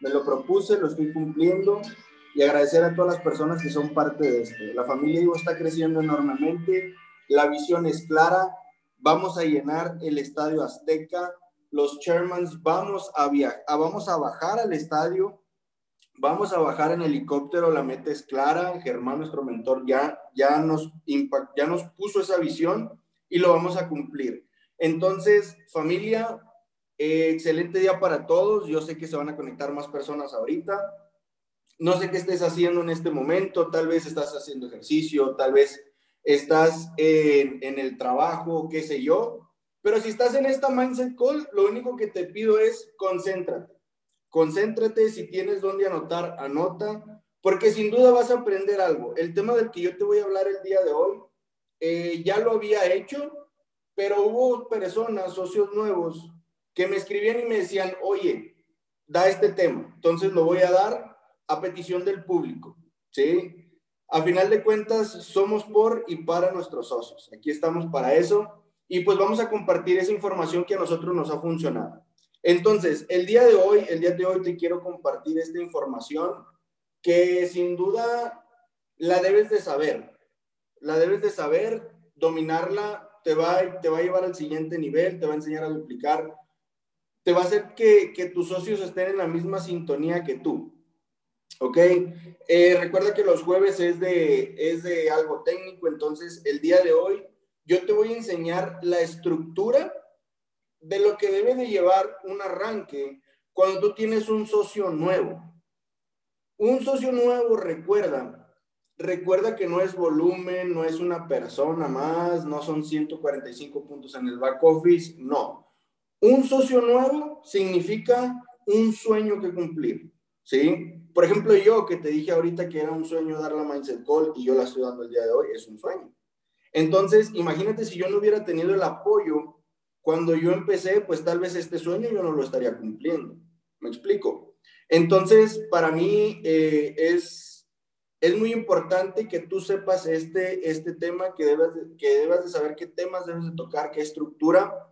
me lo propuse, lo estoy cumpliendo y agradecer a todas las personas que son parte de esto. La familia Ivo está creciendo enormemente, la visión es clara, vamos a llenar el estadio Azteca, los chairmans vamos a, viajar, vamos a bajar al estadio, vamos a bajar en helicóptero, la meta es clara, Germán, nuestro mentor, ya, ya, nos, ya nos puso esa visión y lo vamos a cumplir. Entonces, familia, eh, excelente día para todos. Yo sé que se van a conectar más personas ahorita. No sé qué estés haciendo en este momento. Tal vez estás haciendo ejercicio, tal vez estás en, en el trabajo, qué sé yo. Pero si estás en esta Mindset Call, lo único que te pido es concéntrate. Concéntrate, si tienes dónde anotar, anota, porque sin duda vas a aprender algo. El tema del que yo te voy a hablar el día de hoy, eh, ya lo había hecho, pero hubo personas, socios nuevos, que me escribían y me decían, oye, da este tema, entonces lo voy a dar a petición del público, ¿sí? A final de cuentas, somos por y para nuestros socios. Aquí estamos para eso y pues vamos a compartir esa información que a nosotros nos ha funcionado. Entonces, el día de hoy, el día de hoy te quiero compartir esta información que sin duda la debes de saber. La debes de saber, dominarla te va, te va a llevar al siguiente nivel, te va a enseñar a duplicar te va a hacer que, tus socios estén en la misma sintonía que tú. ¿Ok? Eh, recuerda que los jueves es de, es de algo técnico, entonces el día de hoy yo te voy a enseñar la estructura de lo que debe de llevar un arranque cuando tú tienes un socio nuevo. Un socio nuevo, recuerda, recuerda que no es volumen, no es una persona más, no son 145 puntos en el back office, no. Un socio nuevo significa un sueño que cumplir, ¿sí? Por ejemplo, yo que te dije ahorita que era un sueño dar la Mindset Call y yo la estoy dando el día de hoy, es un sueño. Entonces, imagínate si yo no hubiera tenido el apoyo cuando yo empecé, pues tal vez este sueño yo no lo estaría cumpliendo. ¿Me explico? Entonces, para mí eh, es, es muy importante que tú sepas este, este tema, que debas, que debas de saber qué temas debes de tocar, qué estructura,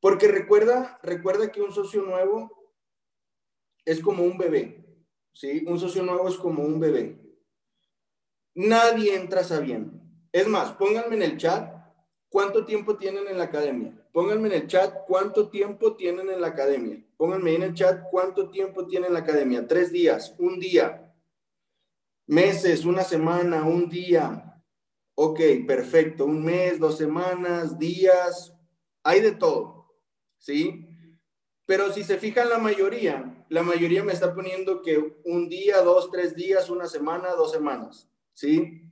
porque recuerda, recuerda que un socio nuevo es como un bebé, ¿sí? Un socio nuevo es como un bebé. Nadie entra sabiendo. Es más, pónganme en el chat cuánto tiempo tienen en la academia. Pónganme en el chat cuánto tiempo tienen en la academia. Pónganme en el chat cuánto tiempo tienen en la academia. Tres días, un día, meses, una semana, un día. Ok, perfecto. Un mes, dos semanas, días. Hay de todo. ¿Sí? Pero si se fijan la mayoría, la mayoría me está poniendo que un día, dos, tres días, una semana, dos semanas, ¿sí?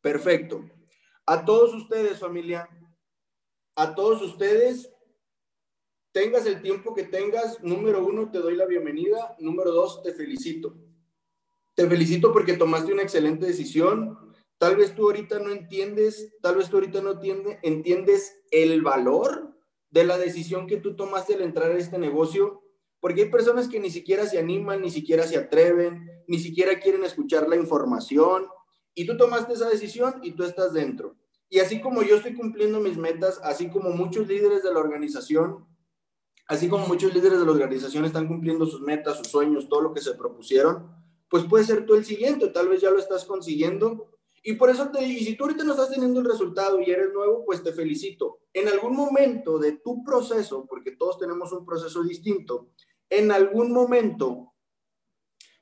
Perfecto. A todos ustedes, familia, a todos ustedes, tengas el tiempo que tengas, número uno, te doy la bienvenida, número dos, te felicito. Te felicito porque tomaste una excelente decisión. Tal vez tú ahorita no entiendes, tal vez tú ahorita no entiendes, entiendes el valor de la decisión que tú tomaste al entrar a este negocio, porque hay personas que ni siquiera se animan, ni siquiera se atreven, ni siquiera quieren escuchar la información, y tú tomaste esa decisión y tú estás dentro. Y así como yo estoy cumpliendo mis metas, así como muchos líderes de la organización, así como muchos líderes de la organización están cumpliendo sus metas, sus sueños, todo lo que se propusieron, pues puede ser tú el siguiente, tal vez ya lo estás consiguiendo y por eso te y si tú ahorita no estás teniendo el resultado y eres nuevo, pues te felicito. En algún momento de tu proceso, porque todos tenemos un proceso distinto, en algún momento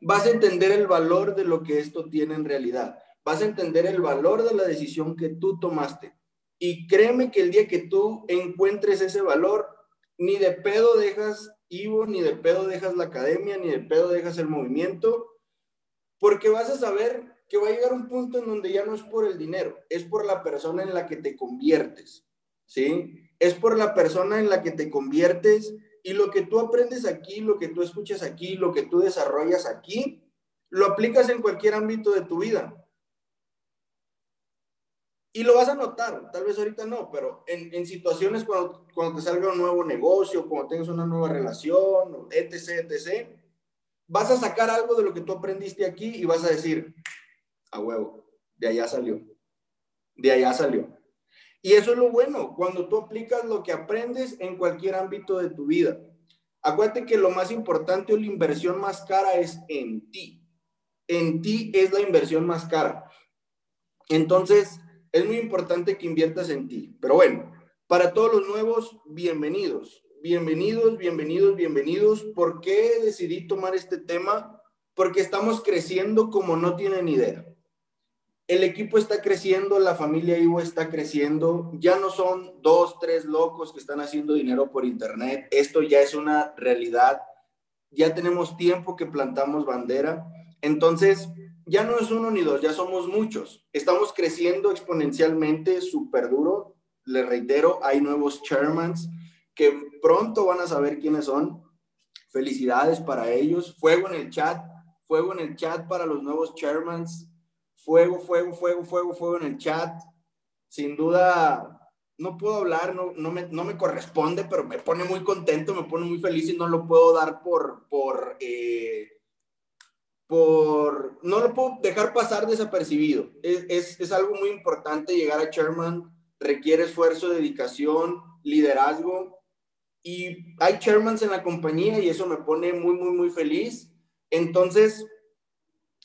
vas a entender el valor de lo que esto tiene en realidad. Vas a entender el valor de la decisión que tú tomaste. Y créeme que el día que tú encuentres ese valor, ni de pedo dejas Ivo, ni de pedo dejas la academia, ni de pedo dejas el movimiento, porque vas a saber que va a llegar un punto en donde ya no es por el dinero, es por la persona en la que te conviertes, ¿sí? Es por la persona en la que te conviertes y lo que tú aprendes aquí, lo que tú escuchas aquí, lo que tú desarrollas aquí, lo aplicas en cualquier ámbito de tu vida. Y lo vas a notar, tal vez ahorita no, pero en, en situaciones cuando, cuando te salga un nuevo negocio, cuando tengas una nueva relación, etc., etc., vas a sacar algo de lo que tú aprendiste aquí y vas a decir, a huevo, de allá salió, de allá salió. Y eso es lo bueno, cuando tú aplicas lo que aprendes en cualquier ámbito de tu vida. Acuérdate que lo más importante o la inversión más cara es en ti. En ti es la inversión más cara. Entonces, es muy importante que inviertas en ti. Pero bueno, para todos los nuevos, bienvenidos. Bienvenidos, bienvenidos, bienvenidos. ¿Por qué decidí tomar este tema? Porque estamos creciendo como no tienen idea. El equipo está creciendo, la familia Ivo está creciendo. Ya no son dos, tres locos que están haciendo dinero por internet. Esto ya es una realidad. Ya tenemos tiempo que plantamos bandera. Entonces, ya no es uno ni dos, ya somos muchos. Estamos creciendo exponencialmente, súper duro. Les reitero, hay nuevos chairmans que pronto van a saber quiénes son. Felicidades para ellos. Fuego en el chat, fuego en el chat para los nuevos chairmans. Fuego, fuego, fuego, fuego, fuego en el chat. Sin duda, no puedo hablar, no, no, me, no me corresponde, pero me pone muy contento, me pone muy feliz y no lo puedo dar por, por eh, por, no lo puedo dejar pasar desapercibido. Es, es, algo muy importante llegar a chairman, requiere esfuerzo, dedicación, liderazgo. Y hay chairmans en la compañía y eso me pone muy, muy, muy feliz. Entonces,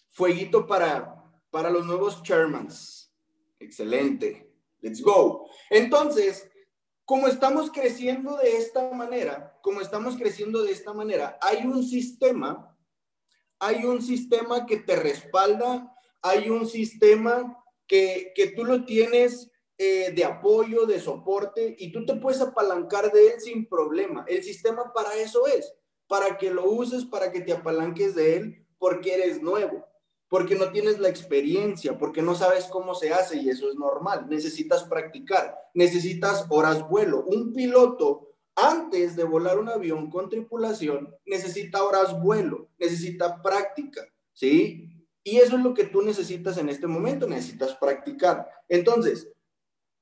fueguito para, para los nuevos chairmans. Excelente. Let's go. Entonces, como estamos creciendo de esta manera, como estamos creciendo de esta manera, hay un sistema hay un sistema que te respalda, hay un sistema que, tú lo tienes eh, de apoyo, de soporte, y tú te puedes apalancar de él sin problema. El sistema para eso es, para que lo uses, para que te apalanques de él, porque eres nuevo, porque no tienes la experiencia, porque no sabes cómo se hace, y eso es normal. Necesitas practicar, necesitas horas vuelo. Un piloto antes de volar un avión con tripulación, necesita horas vuelo, necesita práctica, ¿sí? Y eso es lo que tú necesitas en este momento, necesitas practicar. Entonces,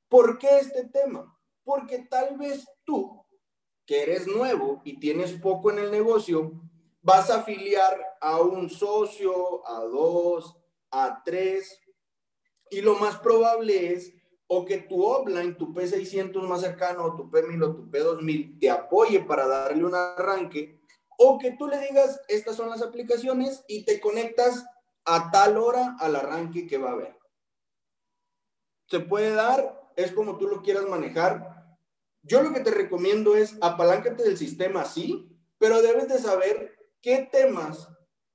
¿por qué este tema? Porque tal vez tú, que eres nuevo y tienes poco en el negocio, vas a afiliar a un socio, a dos, a tres, y lo más probable es o que tu offline, tu P600 más cercano, o tu P1000 o tu P2000 te apoye para darle un arranque, o que tú le digas, estas son las aplicaciones y te conectas a tal hora al arranque que va a haber. Se puede dar, es como tú lo quieras manejar. Yo lo que te recomiendo es apaláncate del sistema, sí, pero debes de saber qué temas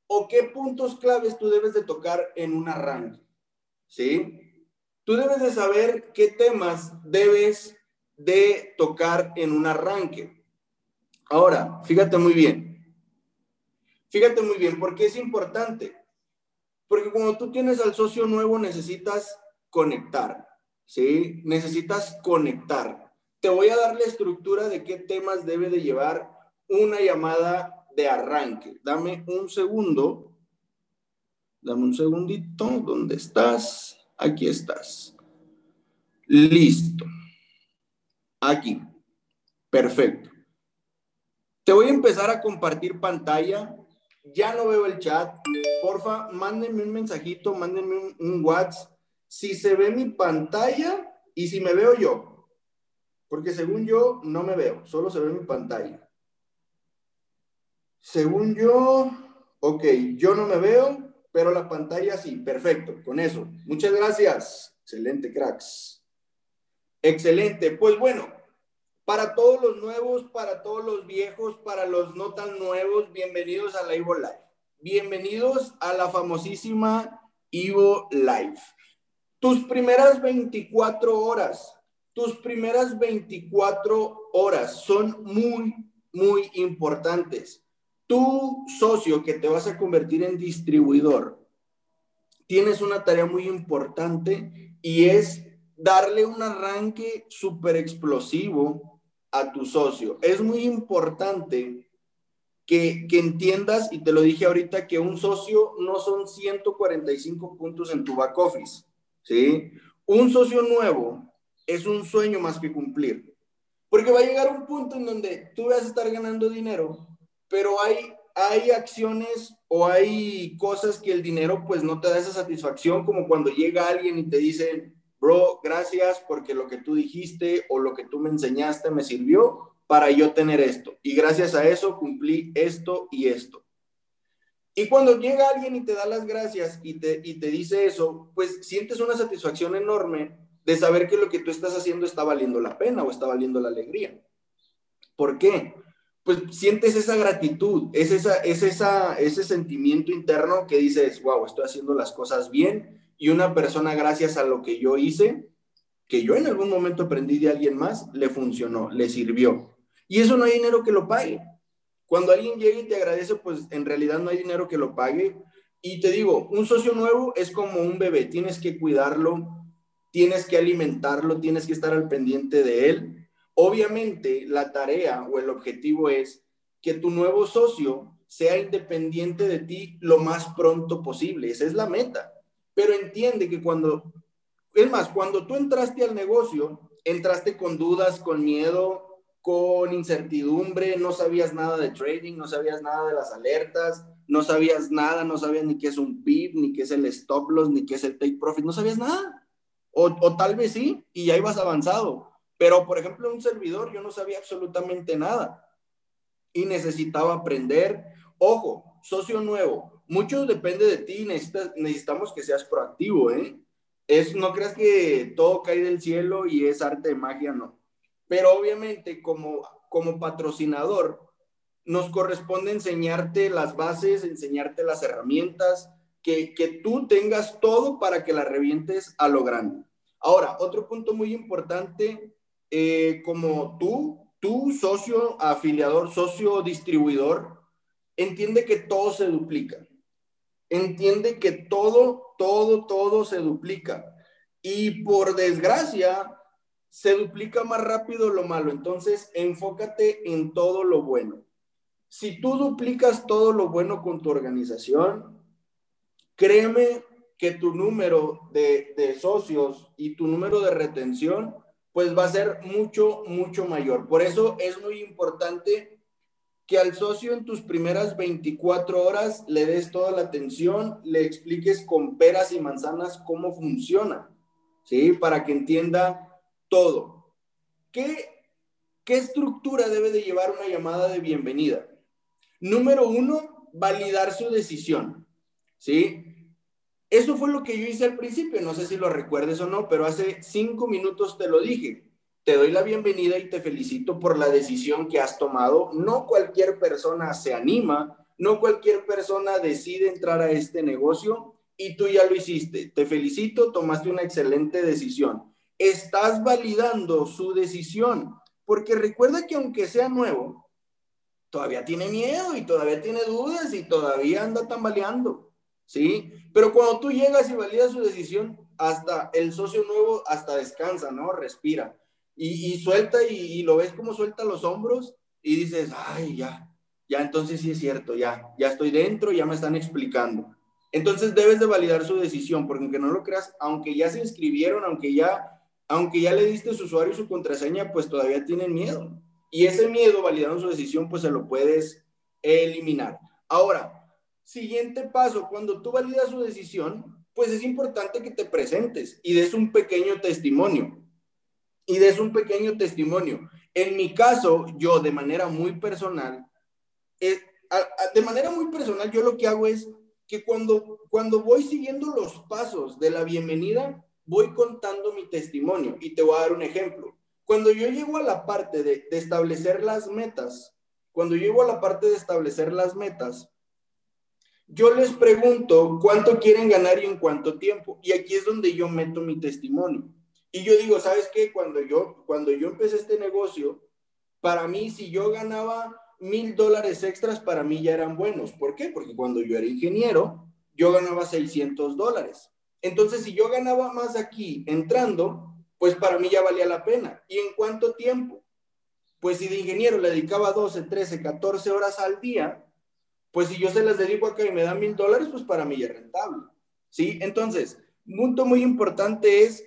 o qué puntos claves tú debes de tocar en un arranque, ¿sí? Tú debes de saber qué temas debes de tocar en un arranque. Ahora, fíjate muy bien. Fíjate muy bien, ¿por qué es importante? Porque cuando tú tienes al socio nuevo necesitas conectar, ¿sí? Necesitas conectar. Te voy a dar la estructura de qué temas debe de llevar una llamada de arranque. Dame un segundo. Dame un segundito. ¿Dónde estás? Aquí estás. Listo. Aquí. Perfecto. Te voy a empezar a compartir pantalla. Ya no veo el chat. Porfa, mándenme un mensajito, mándenme un, WhatsApp. Si se ve mi pantalla y si me veo yo. Porque según yo, no me veo. Solo se ve mi pantalla. Según yo, ok, yo no me veo pero la pantalla sí, perfecto, con eso. Muchas gracias. Excelente, cracks. Excelente. Pues bueno, para todos los nuevos, para todos los viejos, para los no tan nuevos, bienvenidos a la Ivo Live. Bienvenidos a la famosísima Ivo Live. Tus primeras 24 horas, tus primeras 24 horas son muy, muy importantes tu socio que te vas a convertir en distribuidor, tienes una tarea muy importante y es darle un arranque súper explosivo a tu socio. Es muy importante que, que, entiendas, y te lo dije ahorita, que un socio no son 145 puntos en tu back office, ¿sí? Un socio nuevo es un sueño más que cumplir, porque va a llegar un punto en donde tú vas a estar ganando dinero pero hay, hay acciones o hay cosas que el dinero pues no te da esa satisfacción, como cuando llega alguien y te dice, bro, gracias porque lo que tú dijiste o lo que tú me enseñaste me sirvió, para yo tener esto. Y gracias a eso cumplí esto y esto. Y cuando llega alguien y te da las gracias y te, y te dice eso, pues sientes una satisfacción enorme de saber que lo que tú estás haciendo está valiendo la pena o está valiendo la alegría. ¿Por qué? Pues sientes esa gratitud, es, esa, es esa, ese sentimiento interno que dices, wow, estoy haciendo las cosas bien y una persona gracias a lo que yo hice, que yo en algún momento aprendí de alguien más, le funcionó, le sirvió. Y eso no hay dinero que lo pague. Cuando alguien llega y te agradece, pues en realidad no hay dinero que lo pague. Y te digo, un socio nuevo es como un bebé, tienes que cuidarlo, tienes que alimentarlo, tienes que estar al pendiente de él. Obviamente, la tarea o el objetivo es que tu nuevo socio sea independiente de ti lo más pronto posible. Esa es la meta. Pero entiende que cuando, es más, cuando tú entraste al negocio, entraste con dudas, con miedo, con incertidumbre, no sabías nada de trading, no sabías nada de las alertas, no sabías nada, no sabías ni qué es un PIB, ni qué es el stop loss, ni qué es el take profit, no sabías nada. O, tal vez sí, y ya ibas avanzado. Pero, por ejemplo, un servidor, yo no sabía absolutamente nada y necesitaba aprender. Ojo, socio nuevo, mucho depende de ti, necesitamos que seas proactivo, ¿eh? Es, no creas que todo cae del cielo y es arte de magia, no pero obviamente como, como patrocinador nos corresponde enseñarte las bases, enseñarte las herramientas, que, que tú tengas todo para que la revientes a lo grande. Ahora, otro punto muy importante, eh, como tú, tú socio afiliador, socio distribuidor, entiende que todo se duplica. Entiende que todo, todo, todo se duplica. Y por desgracia, se duplica más rápido lo malo. Entonces, enfócate en todo lo bueno. Si tú duplicas todo lo bueno con tu organización, créeme que tu número de, socios y tu número de retención, pues va a ser mucho, mucho mayor. Por eso es muy importante que al socio en tus primeras 24 horas le des toda la atención, le expliques con peras y manzanas cómo funciona, ¿sí? Para que entienda todo. ¿Qué, ¿Qué estructura debe de llevar una llamada de bienvenida? Número uno, validar su decisión. ¿Sí? Eso fue lo que yo hice al principio, no sé si lo recuerdes o no, pero hace cinco minutos te lo dije. Te doy la bienvenida y te felicito por la decisión que has tomado. No cualquier persona se anima, no cualquier persona decide entrar a este negocio y tú ya lo hiciste. Te felicito, tomaste una excelente decisión estás validando su decisión. Porque recuerda que aunque sea nuevo, todavía tiene miedo y todavía tiene dudas y todavía anda tambaleando. ¿Sí? Pero cuando tú llegas y validas su decisión, hasta el socio nuevo hasta descansa, ¿no? Respira. Y, suelta y, lo ves como suelta los hombros y dices, ay, ya, ya entonces sí es cierto, ya, ya estoy dentro, ya me están explicando. Entonces debes de validar su decisión, porque aunque no lo creas, aunque ya se inscribieron, aunque ya aunque ya le diste su usuario y su contraseña, pues todavía tienen miedo. Y ese miedo, validando su decisión, pues se lo puedes eliminar. Ahora, siguiente paso, cuando tú validas su decisión, pues es importante que te presentes y des un pequeño testimonio. Y des un pequeño testimonio. En mi caso, yo de manera muy personal, eh, de manera muy personal, yo lo que hago es que cuando, cuando voy siguiendo los pasos de la bienvenida, voy contando mi testimonio y te voy a dar un ejemplo. Cuando yo llego a la parte de, establecer las metas, cuando llego a la parte de establecer las metas, yo les pregunto cuánto quieren ganar y en cuánto tiempo. Y aquí es donde yo meto mi testimonio. Y yo digo, ¿sabes qué? Cuando yo, cuando yo empecé este negocio, para mí, si yo ganaba mil dólares extras, para mí ya eran buenos. ¿Por qué? Porque cuando yo era ingeniero, yo ganaba 600 dólares. Entonces, si yo ganaba más aquí entrando, pues para mí ya valía la pena. ¿Y en cuánto tiempo? Pues si de ingeniero le dedicaba 12, 13, 14 horas al día, pues si yo se las dedico acá y me dan mil dólares, pues para mí es rentable. ¿Sí? Entonces, un punto muy importante es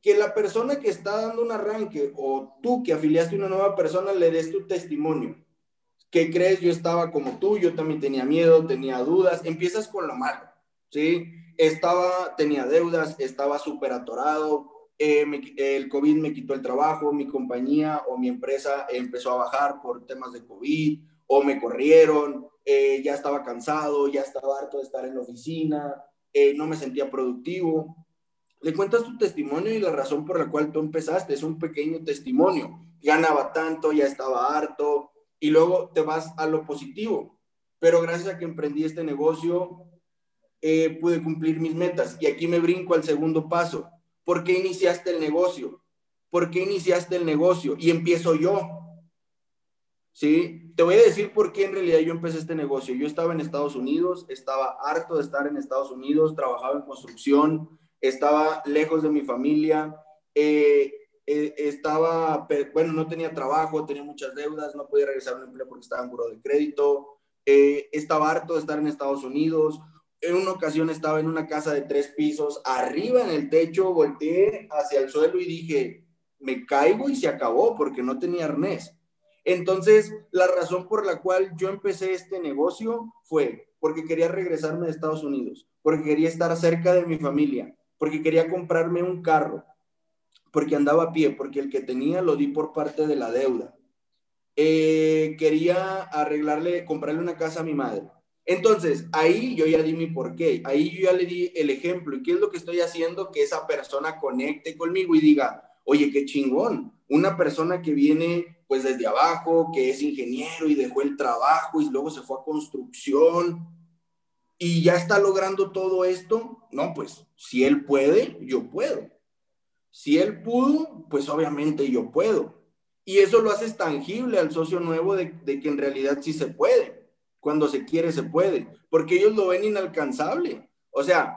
que la persona que está dando un arranque o tú que afiliaste a una nueva persona le des tu testimonio. ¿Qué crees? Yo estaba como tú, yo también tenía miedo, tenía dudas. Empiezas con lo malo, ¿sí? estaba, tenía deudas, estaba súper atorado, eh, el COVID me quitó el trabajo, mi compañía o mi empresa empezó a bajar por temas de COVID o me corrieron, eh, ya estaba cansado, ya estaba harto de estar en la oficina, eh, no me sentía productivo. Le cuentas tu testimonio y la razón por la cual tú empezaste es un pequeño testimonio. Ganaba tanto, ya estaba harto y luego te vas a lo positivo. Pero gracias a que emprendí este negocio, pude cumplir mis metas. Y aquí me brinco al segundo paso ¿Por qué iniciaste el negocio? ¿Por qué iniciaste el negocio? Y empiezo yo. ¿Sí? Te voy a decir por qué en realidad yo empecé este negocio. Yo estaba en Estados Unidos, estaba harto de estar en Estados Unidos, trabajaba en construcción, estaba lejos de mi familia, eh, eh, estaba, bueno, no tenía trabajo, tenía muchas deudas, no podía regresar a un empleo porque estaba en buro de crédito, eh, estaba harto de estar en Estados Unidos, en una ocasión estaba en una casa de tres pisos, arriba en el techo, volteé hacia el suelo y dije, me caigo y se acabó porque no tenía arnés. Entonces, la razón por la cual yo empecé este negocio fue porque quería regresarme de Estados Unidos, porque quería estar cerca de mi familia, porque quería comprarme un carro, porque andaba a pie, porque el que tenía lo di por parte de la deuda. Eh, quería arreglarle, comprarle una casa a mi madre entonces, ahí yo ya di mi porqué, ahí yo ya le di el ejemplo. ¿Y qué es lo que estoy haciendo? Que esa persona conecte conmigo y diga, oye, qué chingón. Una persona que viene pues desde abajo, que es ingeniero y dejó el trabajo y luego se fue a construcción y ya está logrando todo esto. No, pues si él puede, yo puedo. Si él pudo, pues obviamente yo puedo. Y eso lo haces tangible al socio nuevo de, que en realidad sí se puede cuando se quiere, se puede, porque ellos lo ven inalcanzable. O sea,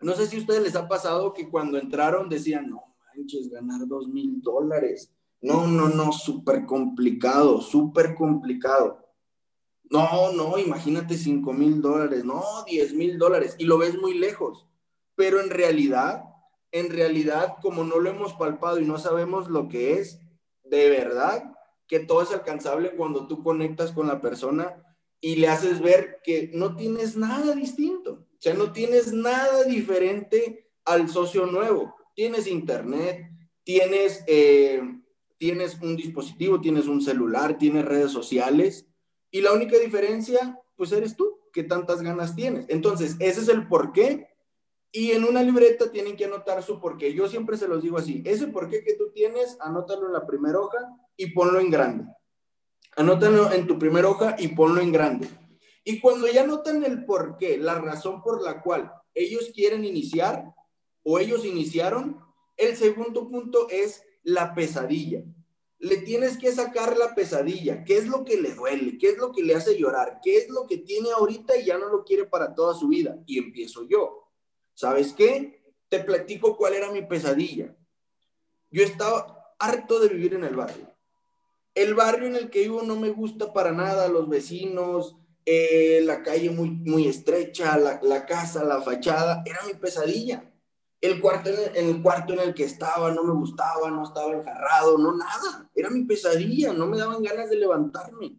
no sé si a ustedes les ha pasado que cuando entraron decían, no manches, ganar dos mil dólares. No, no, no, súper complicado, súper complicado. No, no, imagínate cinco mil dólares, no, diez mil dólares, y lo ves muy lejos. Pero en realidad, en realidad, como no lo hemos palpado y no sabemos lo que es, de verdad, que todo es alcanzable cuando tú conectas con la persona y le haces ver que no tienes nada distinto, o sea, no tienes nada diferente al socio nuevo. Tienes internet, tienes, eh, tienes un dispositivo, tienes un celular, tienes redes sociales y la única diferencia, pues eres tú, que tantas ganas tienes. Entonces, ese es el por qué. Y en una libreta tienen que anotar su por qué. Yo siempre se los digo así, ese por qué que tú tienes, anótalo en la primera hoja y ponlo en grande. Anótalo en tu primera hoja y ponlo en grande. Y cuando ya anotan el por qué, la razón por la cual ellos quieren iniciar o ellos iniciaron, el segundo punto es la pesadilla. Le tienes que sacar la pesadilla. ¿Qué es lo que le duele? ¿Qué es lo que le hace llorar? ¿Qué es lo que tiene ahorita y ya no lo quiere para toda su vida? Y empiezo yo. ¿Sabes qué? Te platico cuál era mi pesadilla. Yo estaba harto de vivir en el barrio el barrio en el que vivo no me gusta para nada, los vecinos, eh, la calle muy, muy estrecha, la, casa, la fachada, era mi pesadilla. El cuarto, en el, cuarto en el que estaba no me gustaba, no estaba enjarrado, no nada. Era mi pesadilla, no me daban ganas de levantarme.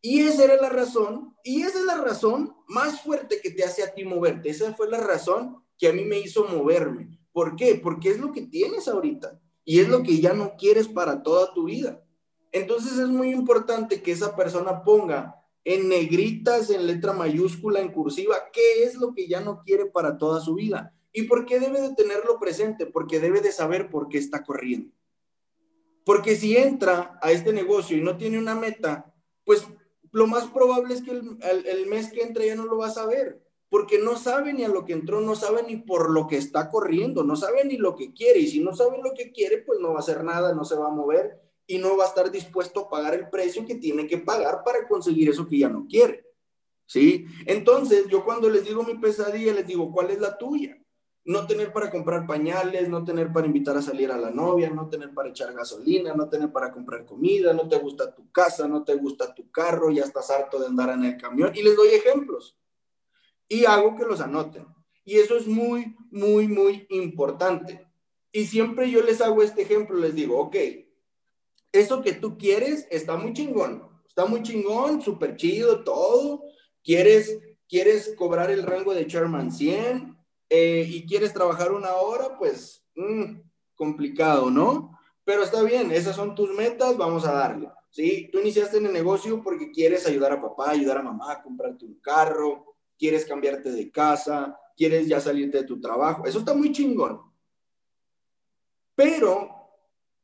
Y esa era la razón, y esa es la razón más fuerte que te hace a ti moverte. Esa fue la razón que a mí me hizo moverme. ¿Por qué? Porque es lo que tienes ahorita y es lo que ya no quieres para toda tu vida. Entonces es muy importante que esa persona ponga en negritas, en letra mayúscula, en cursiva, qué es lo que ya no quiere para toda su vida. ¿Y por qué debe de tenerlo presente? Porque debe de saber por qué está corriendo. Porque si entra a este negocio y no tiene una meta, pues lo más probable es que el, mes que entra ya no lo va a saber, porque no sabe ni a lo que entró, no sabe ni por lo que está corriendo, no sabe ni lo que quiere. Y si no sabe lo que quiere, pues no va a hacer nada, no se va a mover y no va a estar dispuesto a pagar el precio que tiene que pagar para conseguir eso que ya no quiere. ¿Sí? Entonces, yo cuando les digo mi pesadilla, les digo, ¿cuál es la tuya? No tener para comprar pañales, no tener para invitar a salir a la novia, no tener para echar gasolina, no tener para comprar comida, no te gusta tu casa, no te gusta tu carro, ya estás harto de andar en el camión. Y les doy ejemplos. Y hago que los anoten. Y eso es muy, muy, muy importante. Y siempre yo les hago este ejemplo, les digo, ok, eso que tú quieres está muy chingón, está muy chingón, súper chido, todo. Quieres, quieres cobrar el rango de Chairman 100 eh, y quieres trabajar una hora, pues, mm, complicado, ¿no? Pero está bien, esas son tus metas, vamos a darle. ¿sí? Tú iniciaste en el negocio porque quieres ayudar a papá, ayudar a mamá, comprarte un carro, quieres cambiarte de casa, quieres ya salirte de tu trabajo. Eso está muy chingón. Pero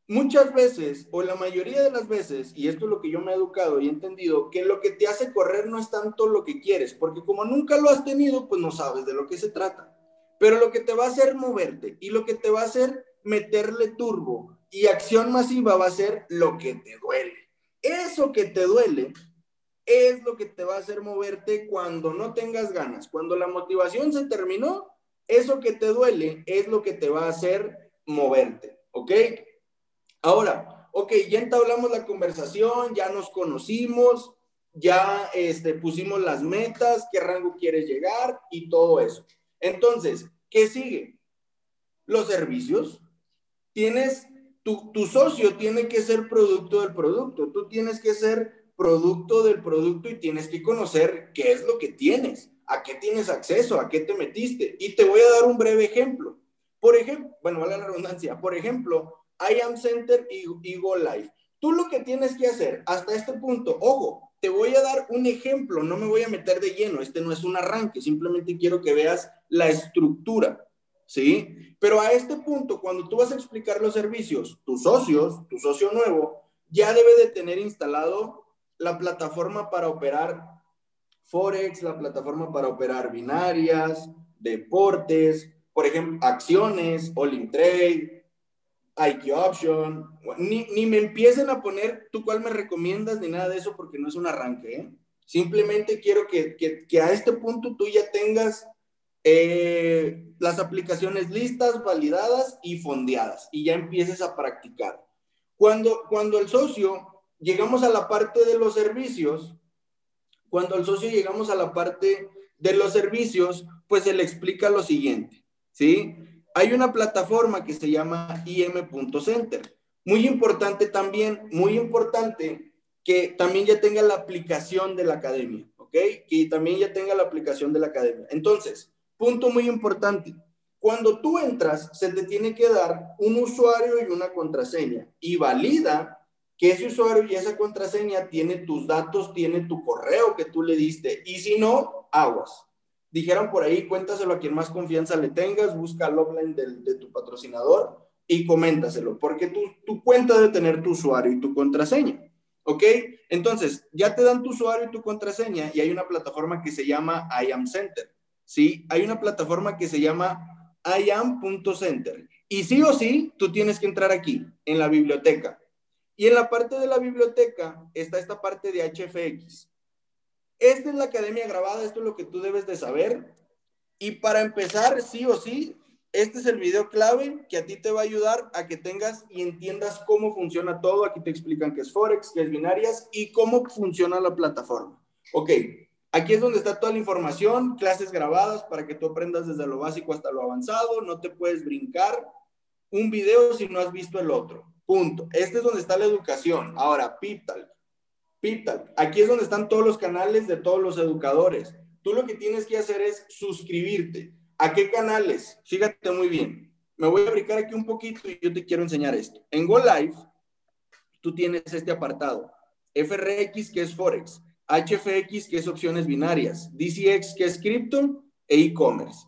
muchas veces, o la mayoría de las veces, y esto es lo que yo me he educado y he entendido, que lo que te hace correr no es tanto lo que quieres, porque como nunca lo has tenido, pues no sabes de lo que se trata. Pero lo que te va a hacer moverte y lo que te va a hacer meterle turbo y acción masiva va a ser lo que te duele. Eso que te duele es lo que te va a hacer moverte cuando no tengas ganas. Cuando la motivación se terminó, eso que te duele es lo que te va a hacer moverte. ¿Ok? Ahora, ok, ya entablamos la conversación, ya nos conocimos, ya este, pusimos las metas, qué rango quieres llegar y todo eso. Entonces, ¿qué sigue? Los servicios. Tienes, tu, socio tiene que ser producto del producto, tú tienes que ser producto del producto y tienes que conocer qué es lo que tienes, a qué tienes acceso, a qué te metiste. Y te voy a dar un breve ejemplo. Por ejemplo, bueno, vale la redundancia, por ejemplo, I Am Center y, y Go Live. Tú lo que tienes que hacer hasta este punto, ojo, te voy a dar un ejemplo, no me voy a meter de lleno, este no es un arranque, simplemente quiero que veas la estructura, ¿sí? Pero a este punto, cuando tú vas a explicar los servicios, tus socios, tu socio nuevo, ya debe de tener instalado la plataforma para operar Forex, la plataforma para operar binarias, deportes, por ejemplo, acciones, All Trade, IQ Option, ni, ni, me empiecen a poner tú cuál me recomiendas ni nada de eso porque no es un arranque. ¿eh? Simplemente quiero que, que, a este punto tú ya tengas eh, las aplicaciones listas, validadas y fondeadas y ya empieces a practicar. Cuando, cuando el socio, llegamos a la parte de los servicios, cuando el socio llegamos a la parte de los servicios, pues se le explica lo siguiente, ¿sí? Hay una plataforma que se llama im.center. Muy importante también, muy importante que también ya tenga la aplicación de la academia, ¿ok? Que también ya tenga la aplicación de la academia. Entonces, punto muy importante. Cuando tú entras, se te tiene que dar un usuario y una contraseña y valida que ese usuario y esa contraseña tiene tus datos, tiene tu correo que tú le diste y si no, aguas dijeron por ahí, cuéntaselo a quien más confianza le tengas, busca el offline de tu patrocinador y coméntaselo, porque tu, tu cuenta debe tener tu usuario y tu contraseña. ¿Ok? Entonces, ya te dan tu usuario y tu contraseña y hay una plataforma que se llama IAM Center. ¿Sí? Hay una plataforma que se llama IAM.center. Y sí o sí, tú tienes que entrar aquí, en la biblioteca. Y en la parte de la biblioteca está esta parte de HFX. Esta es la academia grabada, esto es lo que tú debes de saber. Y para empezar, sí o sí, este es el video clave que a ti te va a ayudar a que tengas y entiendas cómo funciona todo. Aquí te explican qué es Forex, qué es binarias y cómo funciona la plataforma. Ok, aquí es donde está toda la información, clases grabadas para que tú aprendas desde lo básico hasta lo avanzado. No te puedes brincar un video si no has visto el otro. Punto. Este es donde está la educación. Ahora, PIPTAL. Aquí es donde están todos los canales de todos los educadores. Tú lo que tienes que hacer es suscribirte. ¿A qué canales? Fíjate muy bien. Me voy a brincar aquí un poquito y yo te quiero enseñar esto. En Go Live, tú tienes este apartado. FRX, que es Forex. HFX, que es opciones binarias. DCX, que es cripto e e-commerce.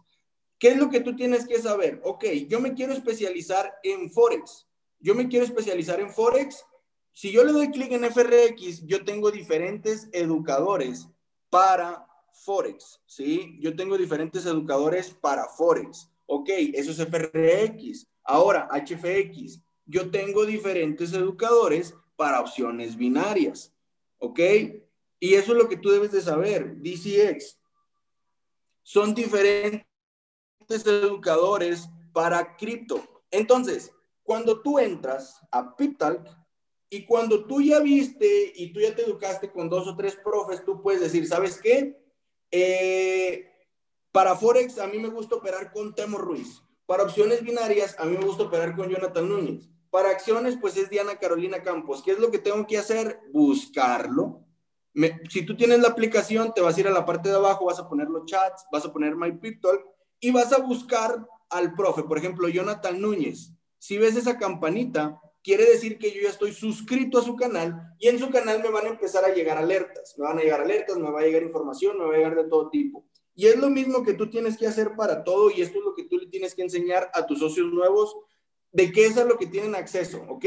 ¿Qué es lo que tú tienes que saber? Ok, yo me quiero especializar en Forex. Yo me quiero especializar en Forex si yo le doy clic en FRX, yo tengo diferentes educadores para Forex, ¿sí? Yo tengo diferentes educadores para Forex. Ok, eso es FRX. Ahora, HFX, yo tengo diferentes educadores para opciones binarias. ¿Ok? Y eso es lo que tú debes de saber. DCX. Son diferentes educadores para cripto. Entonces, cuando tú entras a PipTalk, y cuando tú ya viste y tú ya te educaste con dos o tres profes, tú puedes decir, ¿sabes qué? Eh, para Forex a mí me gusta operar con Temo Ruiz. Para opciones binarias a mí me gusta operar con Jonathan Núñez. Para acciones pues es Diana Carolina Campos. ¿Qué es lo que tengo que hacer? Buscarlo. si tú tienes la aplicación, te vas a ir a la parte de abajo, vas a poner los chats, vas a poner My y vas a buscar al profe. Por ejemplo, Jonathan Núñez Si ves esa campanita, quiere decir que yo ya estoy suscrito a su canal y en su canal me van a empezar a llegar alertas. Me van a llegar alertas, me va a llegar información, me va a llegar de todo tipo. Y es lo mismo que tú tienes que hacer para todo y esto es lo que tú le tienes que enseñar a tus socios nuevos de qué es a lo que tienen acceso, ¿ok?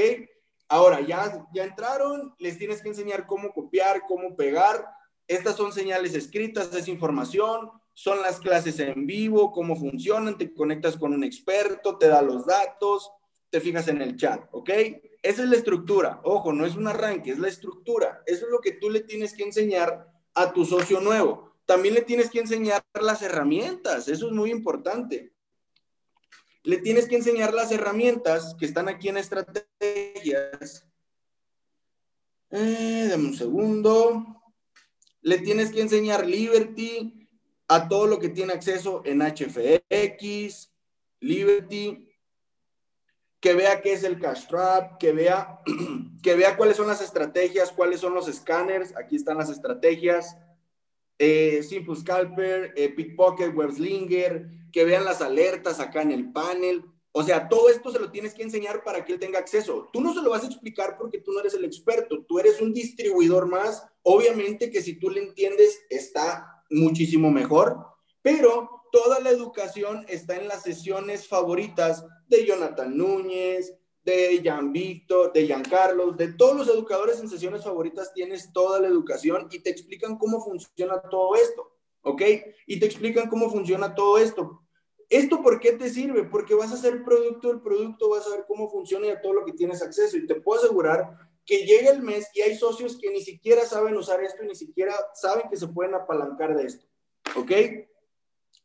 Ahora, ya, ya entraron, les tienes que enseñar cómo copiar, cómo pegar. Estas son señales escritas, es información, son las clases en vivo, cómo funcionan, te conectas con un experto, te da los datos, te fijas en el chat, ¿ok? Esa es la estructura. Ojo, no es un arranque, es la estructura. Eso es lo que tú le tienes que enseñar a tu socio nuevo también le tienes que enseñar las herramientas, eso es muy importante. Le tienes que enseñar las herramientas que están aquí en estrategias. Eh, dame un segundo. Le tienes que enseñar Liberty a todo lo que tiene acceso en HFX, Liberty, que vea qué es el cash trap, que vea, que vea cuáles son las estrategias, cuáles son los escáneres. Aquí están las estrategias eh, Simple Scalper, eh, Pickpocket, Webslinger, que vean las alertas acá en el panel. O sea, todo esto se lo tienes que enseñar para que él tenga acceso. Tú no se lo vas a explicar porque tú no eres el experto, tú eres un distribuidor más. Obviamente que si tú le entiendes, está muchísimo mejor, pero toda la educación está en las sesiones favoritas de Jonathan Núñez, de Jan Víctor, de Jan Carlos, de todos los educadores en sesiones favoritas tienes toda la educación y te explican cómo funciona todo esto, ¿ok? Y te explican cómo funciona todo esto. ¿Esto por qué te sirve? Porque vas a ser producto del producto, vas a ver cómo funciona y a todo lo que tienes acceso. Y te puedo asegurar que llega el mes y hay socios que ni siquiera saben usar esto y ni siquiera saben que se pueden apalancar de esto, ¿ok?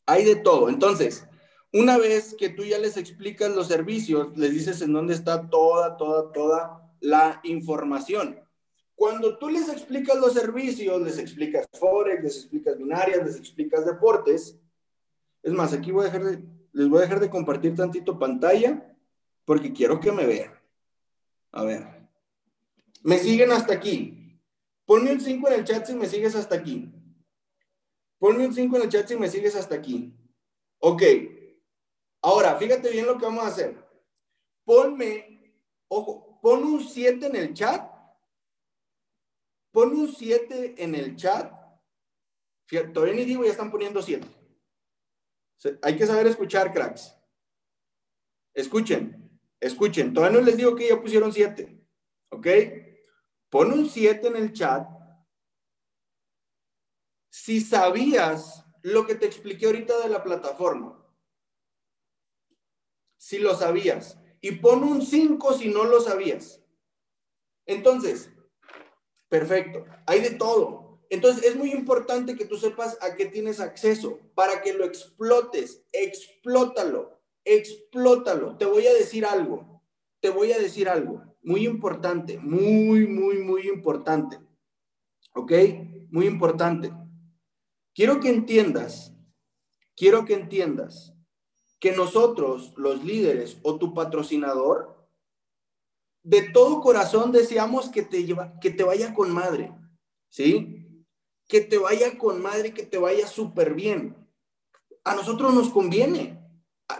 Hay de todo. Entonces, una vez que tú ya les explicas los servicios, les dices en dónde está toda, toda, toda la información. Cuando tú les explicas los servicios, les explicas Forex, les explicas binarias, les explicas deportes. Es más, aquí voy a dejar de, les voy a dejar de compartir tantito pantalla porque quiero que me vean. A ver. Me siguen hasta aquí. Ponme un 5 en el chat si me sigues hasta aquí. Ponme un 5 en el chat si me sigues hasta aquí. Ok. Ahora, fíjate bien lo que vamos a hacer. Ponme, ojo, pon un 7 en el chat. Pon un 7 en el chat. Todavía ni digo, ya están poniendo 7. Hay que saber escuchar, cracks. Escuchen, escuchen. Todavía no les digo que ya pusieron 7. ¿Ok? Pon un 7 en el chat. Si sabías lo que te expliqué ahorita de la plataforma si lo sabías. Y pon un 5 si no lo sabías. Entonces, perfecto, hay de todo. Entonces, es muy importante que tú sepas a qué tienes acceso para que lo explotes. Explótalo, explótalo. Te voy a decir algo, te voy a decir algo muy importante, muy, muy, muy importante. ¿Ok? Muy importante. Quiero que entiendas, quiero que entiendas que nosotros, los líderes o tu patrocinador, de todo corazón deseamos que te, lleva, que te vaya con madre, ¿sí? Que te vaya con madre, que te vaya súper bien. A nosotros nos conviene.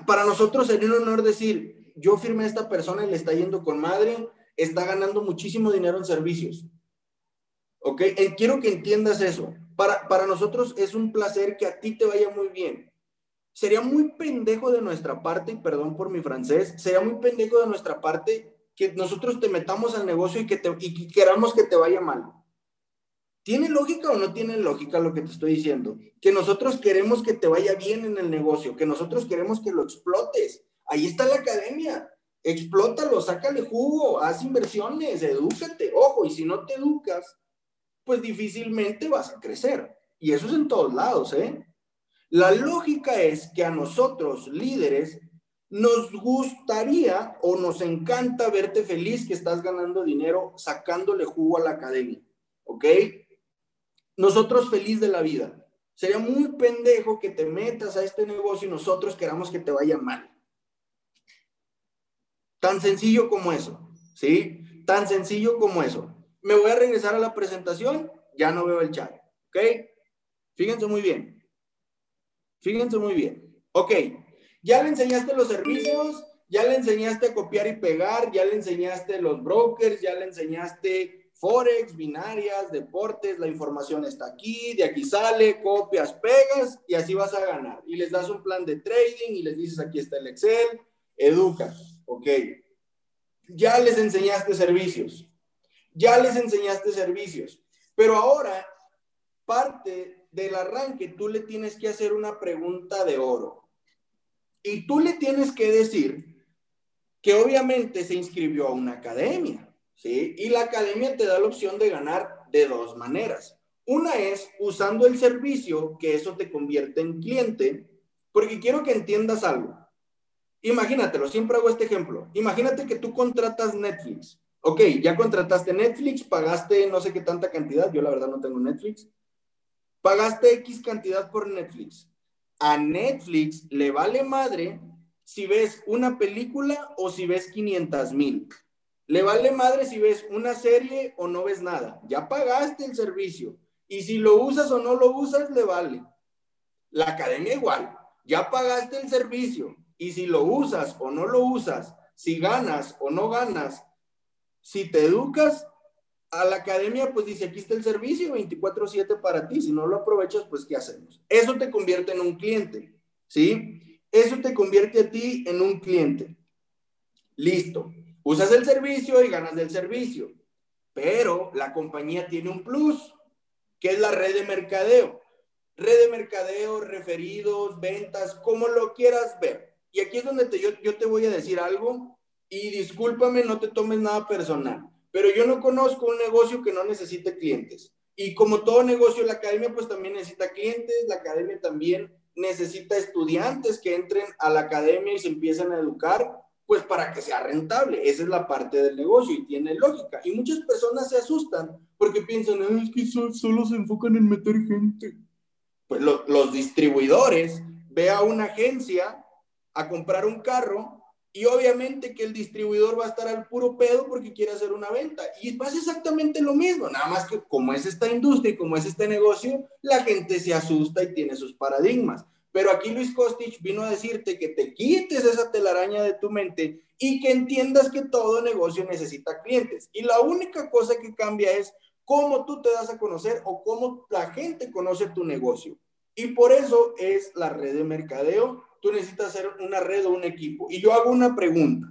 Para nosotros sería un honor decir, yo firmé a esta persona y le está yendo con madre, está ganando muchísimo dinero en servicios. ¿Ok? Eh, quiero que entiendas eso. Para, para nosotros es un placer que a ti te vaya muy bien sería muy pendejo de nuestra parte, y perdón por mi francés, sería muy pendejo de nuestra parte que nosotros te metamos al negocio y que, y queramos que te vaya mal. ¿Tiene lógica o no tiene lógica lo que te estoy diciendo? Que nosotros queremos que te vaya bien en el negocio, que nosotros queremos que lo explotes. Ahí está la academia. Explótalo, sácale jugo, haz inversiones, edúcate. Ojo, y si no te educas, pues difícilmente vas a crecer. Y eso es en todos lados, ¿eh? La lógica es que a nosotros, líderes, nos gustaría o nos encanta verte feliz que estás ganando dinero sacándole jugo a la academia, ¿ok? Nosotros feliz de la vida. Sería muy pendejo que te metas a este negocio y nosotros queramos que te vaya mal. Tan sencillo como eso, ¿sí? Tan sencillo como eso. Me voy a regresar a la presentación, ya no veo el chat, ¿ok? Fíjense muy bien. Fíjense muy bien. Ok, ya le enseñaste los servicios, ya le enseñaste a copiar y pegar, ya le enseñaste los brokers, ya le enseñaste Forex, binarias, deportes, la información está aquí, de aquí sale, copias, pegas y así vas a ganar. Y les das un plan de trading y les dices aquí está el Excel, educa, ok. Ya les enseñaste servicios, ya les enseñaste servicios, pero ahora parte del arranque tú le tienes que hacer una pregunta de oro. Y tú le tienes que decir que obviamente se inscribió a una academia, ¿sí? Y la academia te da la opción de ganar de dos maneras. Una es usando el servicio, que eso te convierte en cliente, porque quiero que entiendas algo. Imagínatelo, siempre hago este ejemplo. Imagínate que tú contratas Netflix. Ok, ya contrataste Netflix, pagaste no sé qué tanta cantidad, yo la verdad no tengo Netflix. Pagaste X cantidad por Netflix. A Netflix le vale madre si ves una película o si ves 500 mil. Le vale madre si ves una serie o no ves nada. Ya pagaste el servicio. Y si lo usas o no lo usas, le vale. La academia igual. Ya pagaste el servicio. Y si lo usas o no lo usas, si ganas o no ganas, si te educas, a la academia, pues dice, aquí está el servicio 24/7 para ti. Si no lo aprovechas, pues ¿qué hacemos? Eso te convierte en un cliente, ¿sí? Eso te convierte a ti en un cliente. Listo. Usas el servicio y ganas del servicio. Pero la compañía tiene un plus, que es la red de mercadeo. Red de mercadeo, referidos, ventas, como lo quieras ver. Y aquí es donde te, yo, yo te voy a decir algo y discúlpame, no te tomes nada personal, pero yo no conozco un negocio que no necesite clientes. Y como todo negocio, la academia pues también necesita clientes, la academia también necesita estudiantes que entren a la academia y se empiecen a educar, pues para que sea rentable. Esa es la parte del negocio y tiene lógica. Y muchas personas se asustan porque piensan, es que solo, se enfocan en meter gente. Pues los distribuidores, ve a una agencia a comprar un carro y obviamente que el distribuidor va a estar al puro pedo porque quiere hacer una venta. Y pasa exactamente lo mismo, nada más que como es esta industria y como es este negocio, la gente se asusta y tiene sus paradigmas. Pero aquí Luis Kostic vino a decirte que te quites esa telaraña de tu mente y que entiendas que todo negocio necesita clientes. Y la única cosa que cambia es cómo tú te das a conocer o cómo la gente conoce tu negocio. Y por eso es la red de mercadeo tú necesitas hacer una red o un equipo. Y yo hago una pregunta.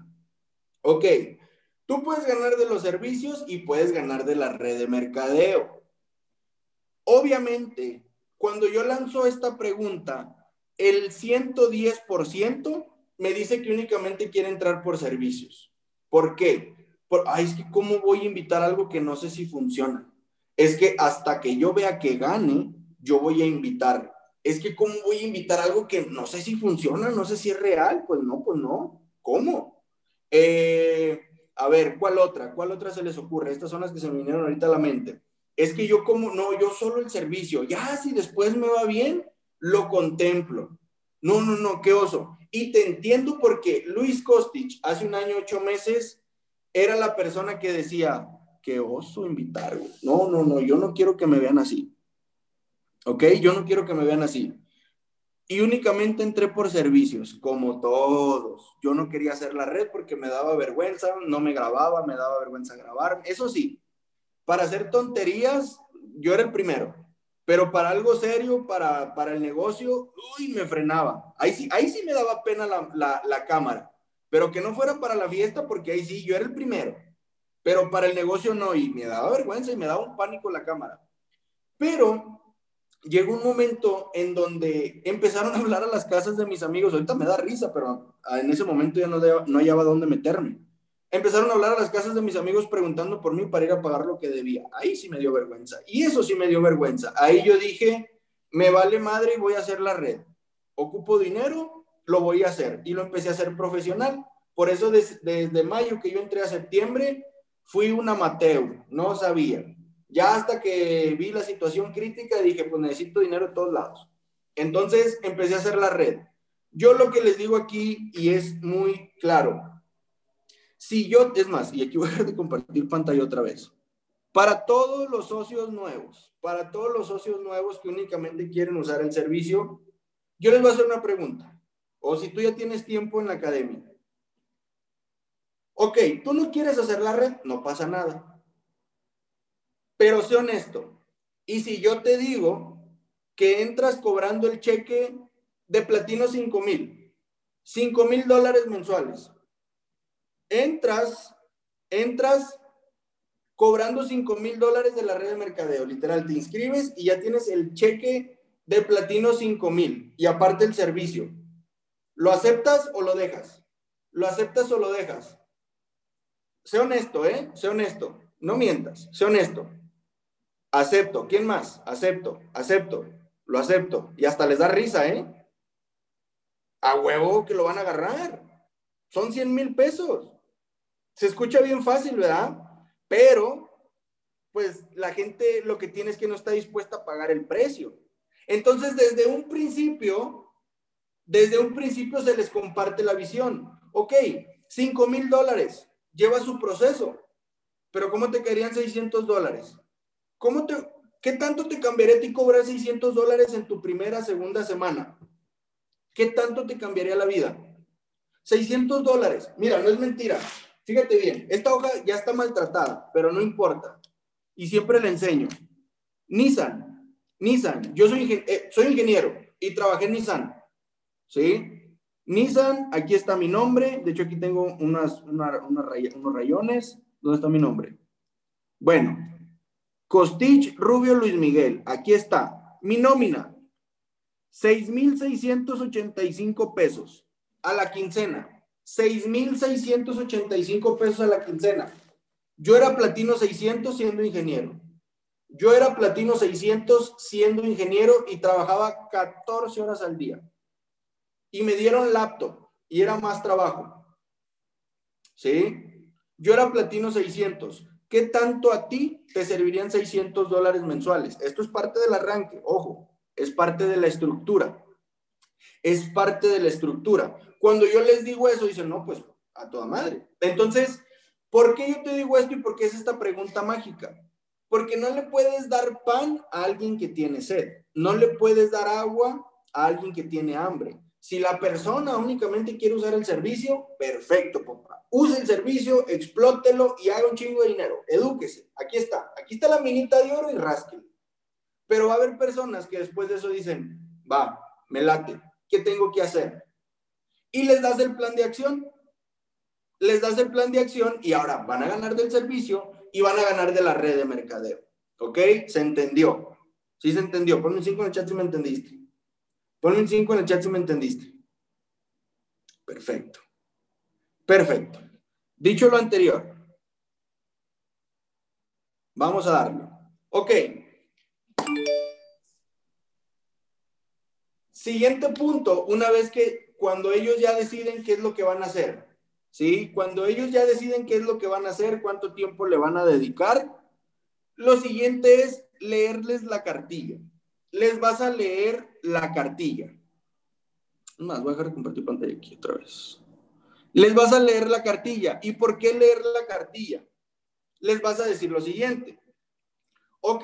Ok, tú puedes ganar de los servicios y puedes ganar de la red de mercadeo. Obviamente, cuando yo lanzo esta pregunta, el 110% me dice que únicamente quiere entrar por servicios. ¿Por qué? Por, ay, es que cómo voy a invitar algo que no sé si funciona. Es que hasta que yo vea que gane, yo voy a invitar es que ¿cómo voy a invitar algo que no sé si funciona, no sé si es real? Pues no, pues no. ¿Cómo? Eh, a ver, ¿cuál otra? ¿Cuál otra se les ocurre? Estas son las que se me vinieron ahorita a la mente. Es que yo como, no, yo solo el servicio. Ya, si después me va bien, lo contemplo. No, no, no, qué oso. Y te entiendo porque Luis Kostic hace un año, ocho meses, era la persona que decía, qué oso invitar. No, no, no, yo no quiero que me vean así. ¿Ok? Yo no quiero que me vean así. Y únicamente entré por servicios, como todos. Yo no quería hacer la red porque me daba vergüenza, no me grababa, me daba vergüenza grabar. Eso sí, para hacer tonterías, yo era el primero. Pero para algo serio, para, para el negocio, uy, me frenaba. Ahí sí, ahí sí me daba pena la, la, la cámara. Pero que no fuera para la fiesta, porque ahí sí, yo era el primero. Pero para el negocio no, y me daba vergüenza y me daba un pánico la cámara. Pero llegó un momento en donde empezaron a hablar a las casas de mis amigos. Ahorita me da risa, pero en ese momento ya no, no hallaba dónde meterme. Empezaron a hablar a las casas de mis amigos preguntando por mí para ir a pagar lo que debía. Ahí sí me dio vergüenza. Y eso sí me dio vergüenza. Ahí yo dije, me vale madre y voy a hacer la red. Ocupo dinero, lo voy a hacer. Y lo empecé a hacer profesional. Por eso desde mayo que yo entré a septiembre, fui un amateur. No sabía. Ya hasta que vi la situación crítica, dije, pues necesito dinero de todos lados. Entonces empecé a hacer la red. Yo lo que les digo aquí, y es muy claro, si yo, es más, y aquí voy a compartir pantalla otra vez, para todos los socios nuevos, para todos los socios nuevos que únicamente quieren usar el servicio, yo les voy a hacer una pregunta. O si tú ya tienes tiempo en la academia, Ok, tú no quieres hacer la red, no pasa nada. Pero sé honesto. Y si yo te digo que entras cobrando el cheque de platino 5 mil, 5 mil dólares mensuales, entras, entras cobrando 5 mil dólares de la red de mercadeo, literal, te inscribes y ya tienes el cheque de platino 5 mil y aparte el servicio. ¿Lo aceptas o lo dejas? ¿Lo aceptas o lo dejas? Sé honesto, ¿eh? Sé honesto. No mientas. Sé honesto. Acepto. ¿Quién más? Acepto. Acepto. Lo acepto. Y hasta les da risa, ¿eh? A huevo que lo van a agarrar. Son 100 mil pesos. Se escucha bien fácil, ¿verdad? Pero, pues la gente lo que tiene es que no está dispuesta a pagar el precio. Entonces, desde un principio, desde un principio se les comparte la visión. Ok, 5 mil dólares, lleva su proceso, pero ¿cómo te quedarían 600 dólares? ¿Cómo te, ¿Qué tanto te cambiaría a ti cobrar 600 dólares en tu primera, segunda semana? ¿Qué tanto te cambiaría la vida? 600 dólares. Mira, no es mentira. Fíjate bien, esta hoja ya está maltratada, pero no importa. Y siempre le enseño. Nissan, Nissan, yo soy, eh, soy ingeniero y trabajé en Nissan. ¿Sí? Nissan, aquí está mi nombre. De hecho, aquí tengo unas, unos rayones. ¿Dónde está mi nombre? Bueno, Costich Rubio Luis Miguel, aquí está. Mi nómina, 6,685 pesos a la quincena. 6,685 pesos a la quincena. Yo era platino 600 siendo ingeniero. Yo era platino 600 siendo ingeniero y trabajaba 14 horas al día. Y me dieron laptop y era más trabajo. ¿Sí? Yo era platino 600. ¿Qué tanto a ti te servirían 600 dólares mensuales? Esto es parte del arranque, ojo, es parte de la estructura. Es parte de la estructura. Cuando yo les digo eso, dicen, no, pues a toda madre. Entonces, ¿por qué yo te digo esto y por qué es esta pregunta mágica? Porque no le puedes dar pan a alguien que tiene sed, no le puedes dar agua a alguien que tiene hambre. Si la persona únicamente quiere usar el servicio, perfecto, papá. Use el servicio, explótelo y haga un chingo de dinero. Edúquese. Aquí está. Aquí está la minita de oro y rasque. Pero va a haber personas que después de eso dicen, va, me late. ¿Qué tengo que hacer? Y les das el plan de acción. Les das el plan de acción y ahora van a ganar del servicio y van a ganar de la red de mercadeo. ¿Ok? Se entendió. Sí se entendió. Ponme un 5 en el chat si me entendiste. Ponme un 5 en el chat si me entendiste. Perfecto. Perfecto. Dicho lo anterior, vamos a darle. Ok. Siguiente punto, una vez que cuando ellos ya deciden qué es lo que van a hacer, ¿sí? Cuando ellos ya deciden qué es lo que van a hacer, cuánto tiempo le van a dedicar, lo siguiente es leerles la cartilla. Les vas a leer la cartilla. Más, voy a dejar de compartir pantalla aquí otra vez. Les vas a leer la cartilla. ¿Y por qué leer la cartilla? Les vas a decir lo siguiente. Ok,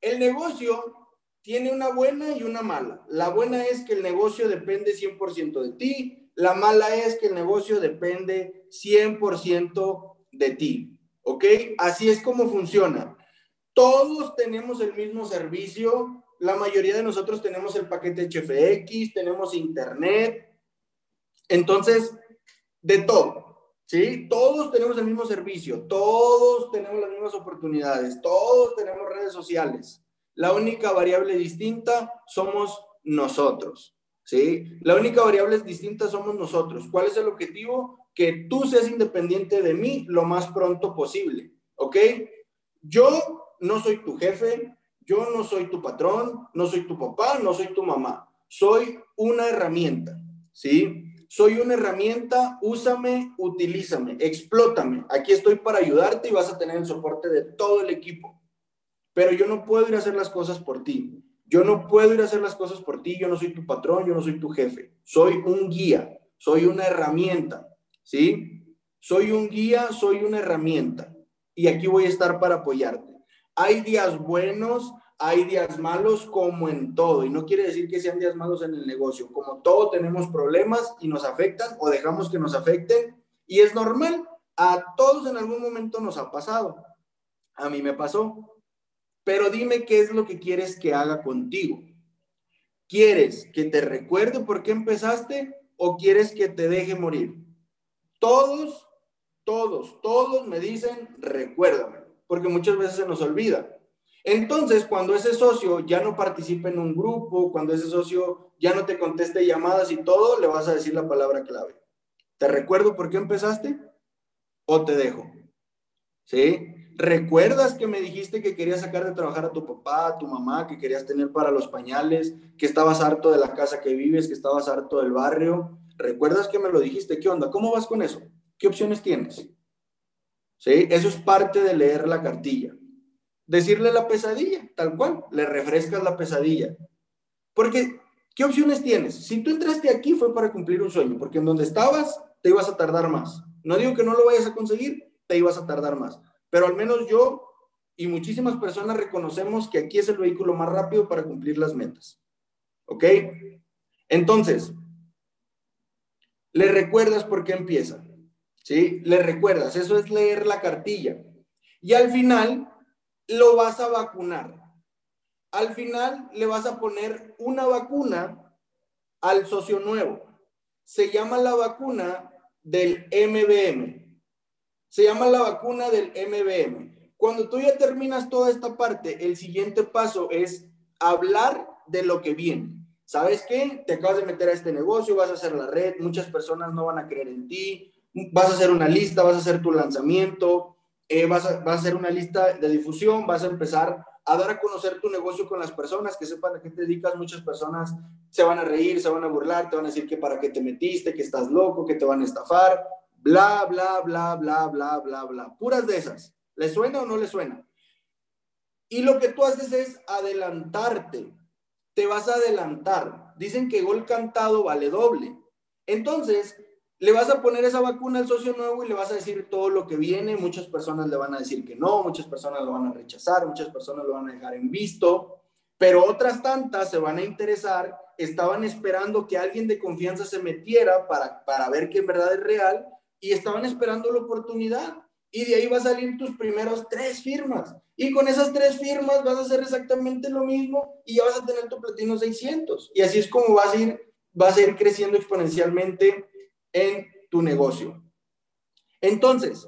el negocio tiene una buena y una mala. La buena es que el negocio depende 100% de ti, la mala es que el negocio depende 100% de ti. ¿Ok? Así es como funciona. Todos tenemos el mismo servicio. La mayoría de nosotros tenemos el paquete HFX, tenemos internet. Entonces, de todo. ¿Sí? Todos tenemos el mismo servicio, todos tenemos las mismas oportunidades, todos tenemos redes sociales. La única variable distinta somos nosotros. ¿sí? La única variable distinta somos nosotros. ¿Cuál es el objetivo? Que tú seas independiente de mí lo más pronto posible, ¿ok? Yo no soy tu jefe, yo no soy tu patrón, no soy tu papá, no soy tu mamá. Soy una herramienta, ¿sí? Soy una herramienta, úsame, utilízame, explótame. Aquí estoy para ayudarte y vas a tener el soporte de todo el equipo. Pero yo no puedo ir a hacer las cosas por ti. Yo no puedo ir a hacer las cosas por ti, yo no soy tu patrón, yo no soy tu jefe. Soy un guía, soy una herramienta, ¿sí? Soy un guía, soy una herramienta. Y aquí voy a estar para apoyarte. Hay días buenos, hay días malos como en todo. Y no quiere decir que sean días malos en el negocio. Como todo tenemos problemas y nos afectan o dejamos que nos afecten. Y es normal A todos en algún momento nos ha pasado. A mí me pasó. Pero dime qué es lo que quieres que haga contigo. ¿Quieres que te recuerde por qué empezaste o quieres que te deje morir? Todos, todos, todos me dicen, recuérdame, porque muchas veces se nos olvida. Entonces, cuando ese socio ya no participa en un grupo, cuando ese socio ya no te conteste llamadas y todo, le vas a decir la palabra clave. ¿Te recuerdo por qué empezaste? ¿O te dejo? ¿Sí? ¿Recuerdas que me dijiste que querías sacar de trabajar a tu papá, a tu mamá, que querías tener para los pañales, que estabas harto de la casa que vives, que estabas harto del barrio? ¿Recuerdas que me lo dijiste? ¿Qué onda? ¿Cómo vas con eso? ¿Qué opciones tienes? ¿Sí? Eso es parte de leer la cartilla. Decirle la pesadilla, tal cual, le refrescas la pesadilla. Porque, ¿qué opciones tienes? Si tú entraste aquí fue para cumplir un sueño, porque en donde estabas te ibas a tardar más. No digo que no lo vayas a conseguir, te ibas a tardar más. Pero al menos yo y muchísimas personas reconocemos que aquí es el vehículo más rápido para cumplir las metas. ¿Ok? Entonces, le recuerdas por qué empieza. ¿Sí? Le recuerdas, eso es leer la cartilla. Y al final lo vas a vacunar. Al final le vas a poner una vacuna al socio nuevo. Se llama la vacuna del MBM. Se llama la vacuna del MBM. Cuando tú ya terminas toda esta parte, el siguiente paso es hablar de lo que viene. ¿Sabes qué? Te acabas de meter a este negocio, vas a hacer la red, muchas personas no van a creer en ti, vas a hacer una lista, vas a hacer tu lanzamiento, eh, vas, a, hacer una lista de difusión, vas a empezar a dar a conocer tu negocio con las personas, que sepan a qué te dedicas. Muchas personas se van a reír, se van a burlar, te van a decir que para qué te metiste, que estás loco, que te van a estafar, bla, bla, bla, bla, bla, bla, bla. Puras de esas. ¿Le suena o no le suena? Y lo que tú haces es adelantarte. Te vas a adelantar. Dicen que gol cantado vale doble. Entonces, le vas a poner esa vacuna al socio nuevo y le vas a decir todo lo que viene. Muchas personas le van a decir que no, muchas personas lo van a rechazar, muchas personas lo van a dejar en visto, pero otras tantas se van a interesar, estaban esperando que alguien de confianza se metiera para, para ver que en verdad es real y estaban esperando la oportunidad. Y de ahí va a salir tus primeros tres firmas. Y con esas tres firmas vas a hacer exactamente lo mismo y ya vas a tener tu platino 600. Y así es como vas a ir, vas a ir creciendo exponencialmente en tu negocio. Entonces,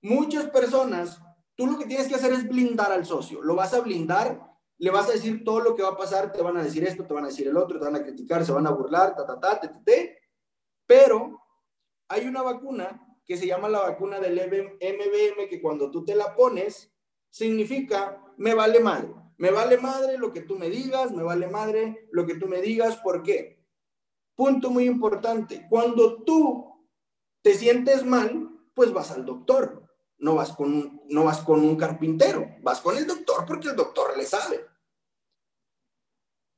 muchas personas, tú lo que tienes que hacer es blindar al socio. Lo vas a blindar, le vas a decir todo lo que va a pasar, te van a decir esto, te van a decir el otro, te van a criticar, se van a burlar, ta, ta, ta, te, te, te. Pero hay una vacuna que se llama la vacuna del MBM que cuando tú te la pones, significa me vale madre. Me vale madre lo que tú me digas, me vale madre lo que tú me digas. ¿Por qué? Punto muy importante, cuando tú te sientes mal, pues vas al doctor, no vas con un, no vas con un carpintero, vas con el doctor porque el doctor le sabe.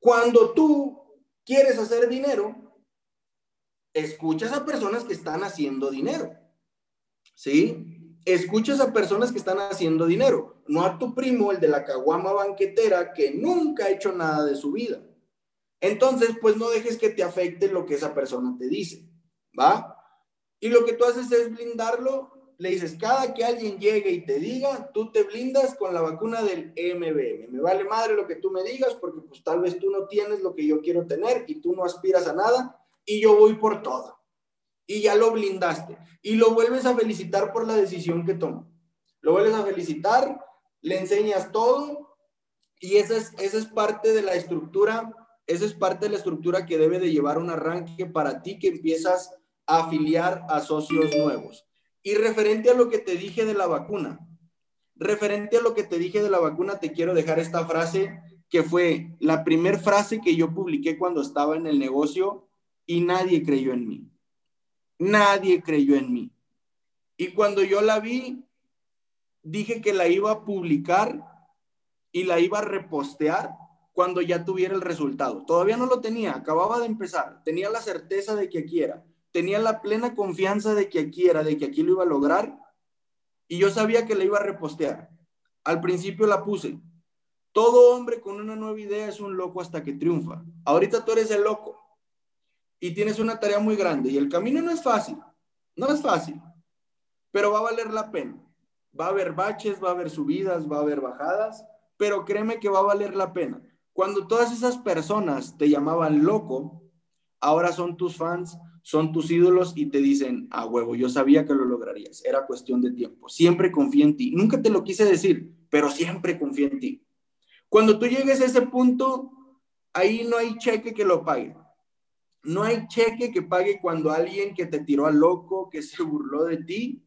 Cuando tú quieres hacer dinero, escuchas a personas que están haciendo dinero. ¿Sí? Escuchas a personas que están haciendo dinero, no a tu primo, el de la caguama banquetera, que nunca ha hecho nada de su vida. Entonces, pues no dejes que te afecte lo que esa persona te dice, ¿va? Y lo que tú haces es blindarlo, le dices, cada que alguien llegue y te diga, tú te blindas con la vacuna del MBM. Me vale madre lo que tú me digas porque pues tal vez tú no tienes lo que yo quiero tener y tú no aspiras a nada y yo voy por todo. Y ya lo blindaste y lo vuelves a felicitar por la decisión que tomó. Lo vuelves a felicitar, le enseñas todo y esa es, esa es parte de la estructura esa es parte de la estructura que debe de llevar un arranque para ti que empiezas a afiliar a socios nuevos. Y referente a lo que te dije de la vacuna, referente a lo que te dije de la vacuna, te quiero dejar esta frase que fue la primera frase que yo publiqué cuando estaba en el negocio y nadie creyó en mí. Nadie creyó en mí. Y cuando yo la vi, dije que la iba a publicar y la iba a repostear cuando ya tuviera el resultado. Todavía no lo tenía, acababa de empezar, tenía la certeza de que aquí era, tenía la plena confianza de que aquí era, de que aquí lo iba a lograr y yo sabía que le iba a repostear. Al principio la puse. Todo hombre con una nueva idea es un loco hasta que triunfa. Ahorita tú eres el loco y tienes una tarea muy grande y el camino no es fácil, no es fácil. pero va a valer la pena. Va a haber baches, va a haber subidas, va a haber bajadas, pero créeme que va a valer la pena. Cuando todas esas personas te llamaban loco, ahora son tus fans, son tus ídolos y te dicen, a huevo, yo sabía que lo lograrías, era cuestión de tiempo. Siempre confía en ti. Nunca te lo quise decir, pero siempre confía en ti. Cuando tú llegues a ese punto, ahí no hay cheque que lo pague. No hay cheque que pague cuando alguien que te tiró al loco, que se burló de ti,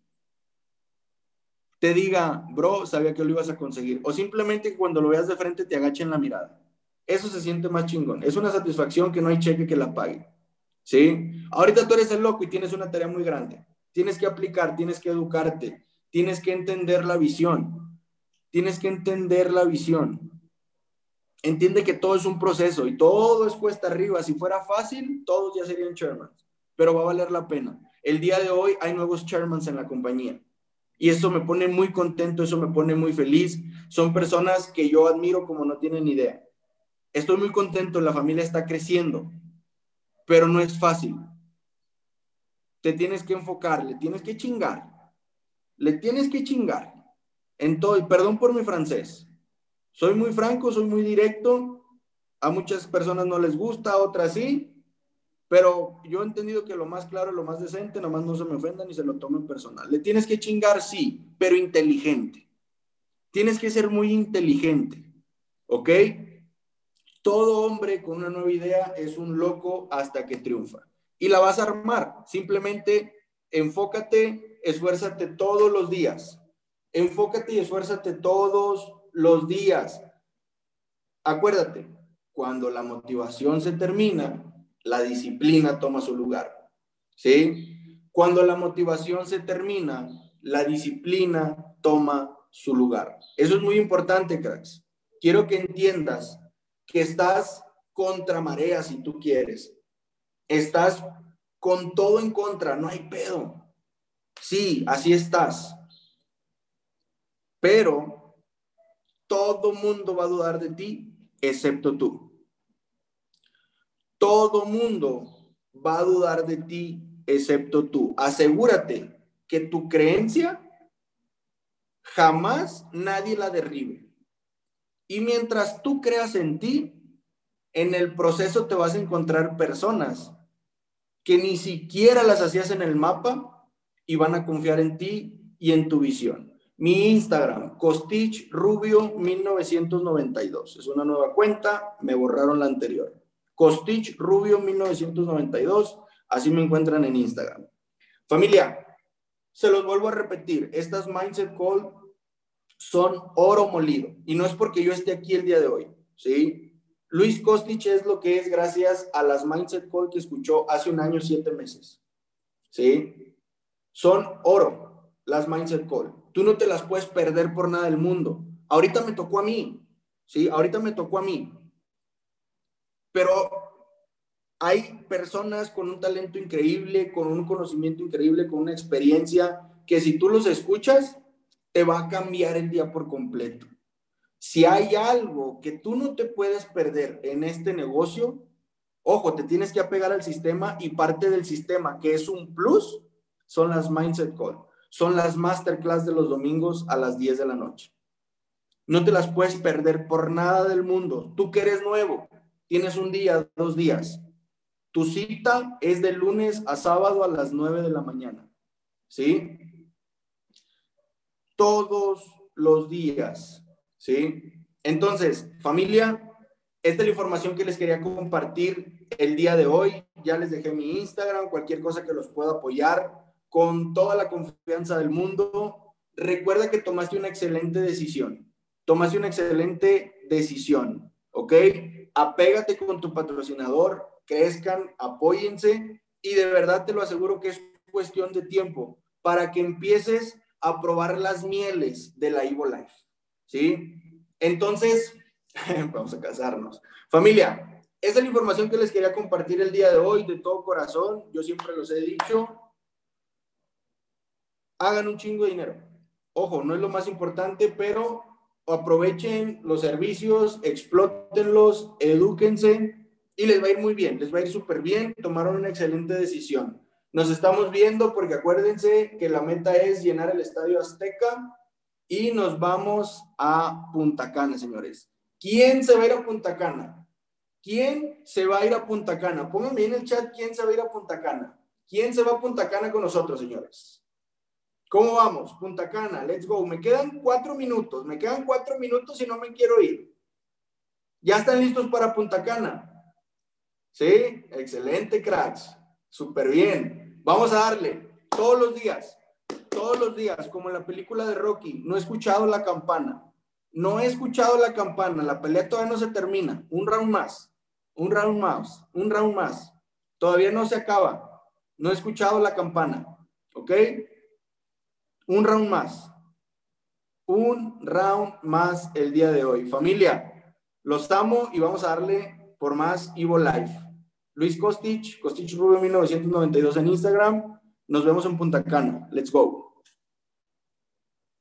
te diga, bro, sabía que lo ibas a conseguir. O simplemente cuando lo veas de frente te agachen la mirada. Eso se siente más chingón. Es una satisfacción que no hay cheque que la pague. ¿Sí? Ahorita tú eres el loco y tienes una tarea muy grande. Tienes que aplicar, tienes que educarte, tienes que entender la visión. Tienes que entender la visión. Entiende que todo es un proceso y todo es cuesta arriba. Si fuera fácil, todos ya serían chairmans, pero va a valer la pena. El día de hoy hay nuevos chairmans en la compañía y eso me pone muy contento, eso me pone muy feliz. Son personas que yo admiro como no tienen idea. Estoy muy contento, la familia está creciendo, pero no es fácil. Te tienes que enfocar, le tienes que chingar, le tienes que chingar. En todo, perdón por mi francés. Soy muy franco, soy muy directo. A muchas personas no les gusta, a otras sí. Pero yo he entendido que lo más claro, lo más decente, nomás no se me ofendan y se lo tomen personal. Le tienes que chingar, sí, pero inteligente. Tienes que ser muy inteligente, ¿ok? Todo hombre con una nueva idea es un loco hasta que triunfa. Y la vas a armar. Simplemente enfócate, esfuérzate todos los días. Enfócate y esfuérzate todos los días. Acuérdate, cuando la motivación se termina, la disciplina toma su lugar. ¿Sí? Cuando la motivación se termina, la disciplina toma su lugar. Eso es muy importante, cracks. Quiero que entiendas que estás contra marea si tú quieres. Estás con todo en contra, no hay pedo. Sí, así estás. Pero todo mundo va a dudar de ti, excepto tú. Todo mundo va a dudar de ti excepto tú. Asegúrate que tu creencia jamás nadie la derribe. Y mientras tú creas en ti, en el proceso te vas a encontrar personas que ni siquiera las hacías en el mapa y van a confiar en ti y en tu visión. Mi Instagram, Costich Rubio 1992. Es una nueva cuenta, me borraron la anterior. Costich Rubio 1992. Así me encuentran en Instagram. Familia, se los vuelvo a repetir. Estas Mindset Call son oro molido. Y no es porque yo esté aquí el día de hoy. ¿sí? Luis Costich es lo que es gracias a las Mindset Call que escuchó hace un año, siete meses. ¿sí? Son oro las Mindset Call. Tú no te las puedes perder por nada del mundo. Ahorita me tocó a mí. ¿sí? Ahorita me tocó a mí. Pero hay personas con un talento increíble, con un conocimiento increíble, con una experiencia, que si tú los escuchas, te va a cambiar el día por completo. Si hay algo que tú no te puedes perder en este negocio, ojo, te tienes que apegar al sistema y parte del sistema que es un plus son las Mindset Call, son las masterclass de los domingos a las 10 de la noche. No te las puedes perder por nada del mundo. Tú que eres nuevo, tienes un día, dos días. Tu cita es de lunes a sábado a las nueve de la mañana. ¿Sí? Todos los días. ¿Sí? Entonces, familia, esta es la información que les quería compartir el día de hoy. Ya les dejé mi Instagram, cualquier cosa que los pueda apoyar con toda la confianza del mundo. Recuerda que tomaste una excelente decisión. Tomaste una excelente decisión, ¿ok? apégate con tu patrocinador, crezcan, apóyense y de verdad te lo aseguro que es cuestión de tiempo para que empieces a probar las mieles de la Evo Life. ¿Sí? Entonces, vamos a casarnos. Familia, esa es la información que les quería compartir el día de hoy de todo corazón. Yo siempre los he dicho. Hagan un chingo de dinero. Ojo, no es lo más importante, pero aprovechen los servicios, explótenlos, edúquense y les va a ir muy bien, les va a ir súper bien, tomaron una excelente decisión. Nos estamos viendo porque acuérdense que la meta es llenar el Estadio Azteca y nos vamos a Punta Cana, señores. ¿Quién se va a ir a Punta Cana? ¿Quién se va a ir a Punta Cana? Pónganme en el chat quién se va a ir a Punta Cana. ¿Quién se va a Punta Cana con nosotros, señores? ¿Cómo vamos? Punta Cana, let's go. Me quedan cuatro minutos, me quedan cuatro minutos y no me quiero ir. ¿Ya están listos para Punta Cana? Sí, excelente, cracks. Súper bien. Vamos a darle todos los días, todos los días, como en la película de Rocky. No he escuchado la campana. No he escuchado la campana. La pelea todavía no se termina. Un round más, un round más, un round más. Todavía no se acaba. No he escuchado la campana. ¿Ok? Un round más. Un round más el día de hoy. Familia, los amo y vamos a darle por más Evo Life. Luis Kostic, Kostic Rubio 1992 en Instagram. Nos vemos en Punta Cana. Let's go.